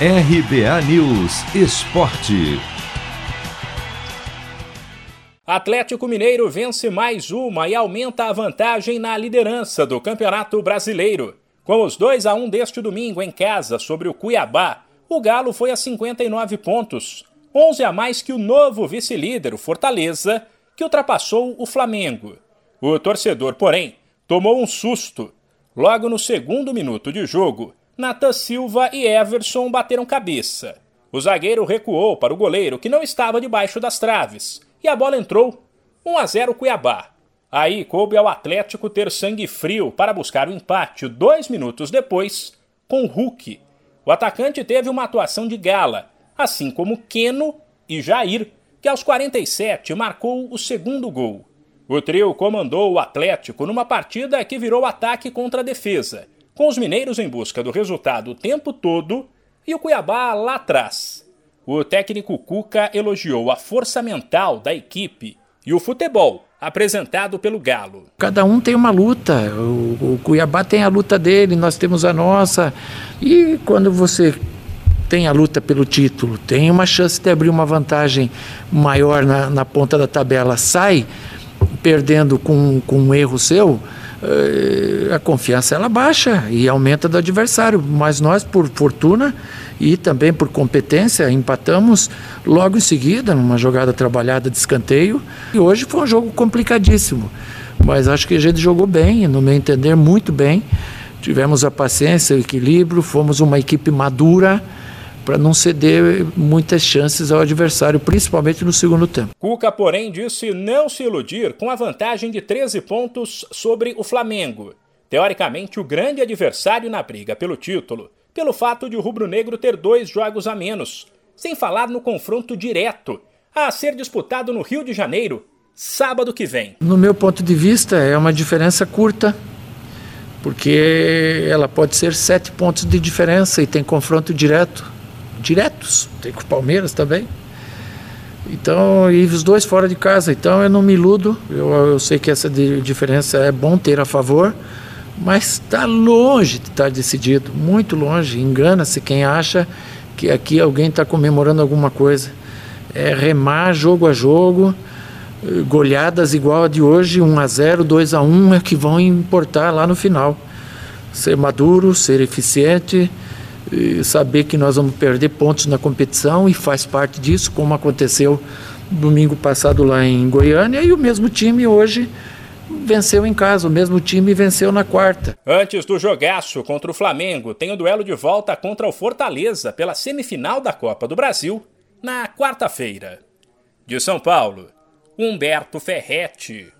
RBA News Esporte. Atlético Mineiro vence mais uma e aumenta a vantagem na liderança do Campeonato Brasileiro. Com os 2 a 1 deste domingo em casa sobre o Cuiabá, o Galo foi a 59 pontos, 11 a mais que o novo vice-líder, o Fortaleza, que ultrapassou o Flamengo. O torcedor, porém, tomou um susto. Logo no segundo minuto de jogo, Nathan Silva e Everson bateram cabeça. O zagueiro recuou para o goleiro, que não estava debaixo das traves, e a bola entrou. 1 a 0 Cuiabá. Aí coube ao Atlético ter sangue frio para buscar o empate dois minutos depois, com Hulk. O atacante teve uma atuação de gala, assim como Keno e Jair, que aos 47 marcou o segundo gol. O trio comandou o Atlético numa partida que virou ataque contra a defesa com os mineiros em busca do resultado o tempo todo e o Cuiabá lá atrás. O técnico Cuca elogiou a força mental da equipe e o futebol apresentado pelo Galo. Cada um tem uma luta. O, o Cuiabá tem a luta dele, nós temos a nossa. E quando você tem a luta pelo título, tem uma chance de abrir uma vantagem maior na, na ponta da tabela, sai perdendo com, com um erro seu a confiança ela baixa e aumenta do adversário. Mas nós, por fortuna e também por competência, empatamos logo em seguida, numa jogada trabalhada de escanteio. E hoje foi um jogo complicadíssimo. Mas acho que a gente jogou bem, no meu entender, muito bem. Tivemos a paciência, o equilíbrio, fomos uma equipe madura para não ceder muitas chances ao adversário, principalmente no segundo tempo. Cuca, porém, disse não se iludir com a vantagem de 13 pontos sobre o Flamengo. Teoricamente, o grande adversário na briga pelo título, pelo fato de o rubro-negro ter dois jogos a menos, sem falar no confronto direto, a ser disputado no Rio de Janeiro, sábado que vem. No meu ponto de vista, é uma diferença curta, porque ela pode ser sete pontos de diferença e tem confronto direto diretos, tem com o Palmeiras também. Então, e os dois fora de casa. Então eu não me iludo. Eu, eu sei que essa diferença é bom ter a favor, mas está longe de estar tá decidido, muito longe. Engana-se quem acha que aqui alguém está comemorando alguma coisa. É remar jogo a jogo, goleadas igual a de hoje, 1 a 0, 2 a 1 é que vão importar lá no final. Ser maduro, ser eficiente saber que nós vamos perder pontos na competição e faz parte disso, como aconteceu domingo passado lá em Goiânia, e o mesmo time hoje venceu em casa, o mesmo time venceu na quarta. Antes do jogaço contra o Flamengo, tem o duelo de volta contra o Fortaleza pela semifinal da Copa do Brasil na quarta-feira. De São Paulo, Humberto Ferretti.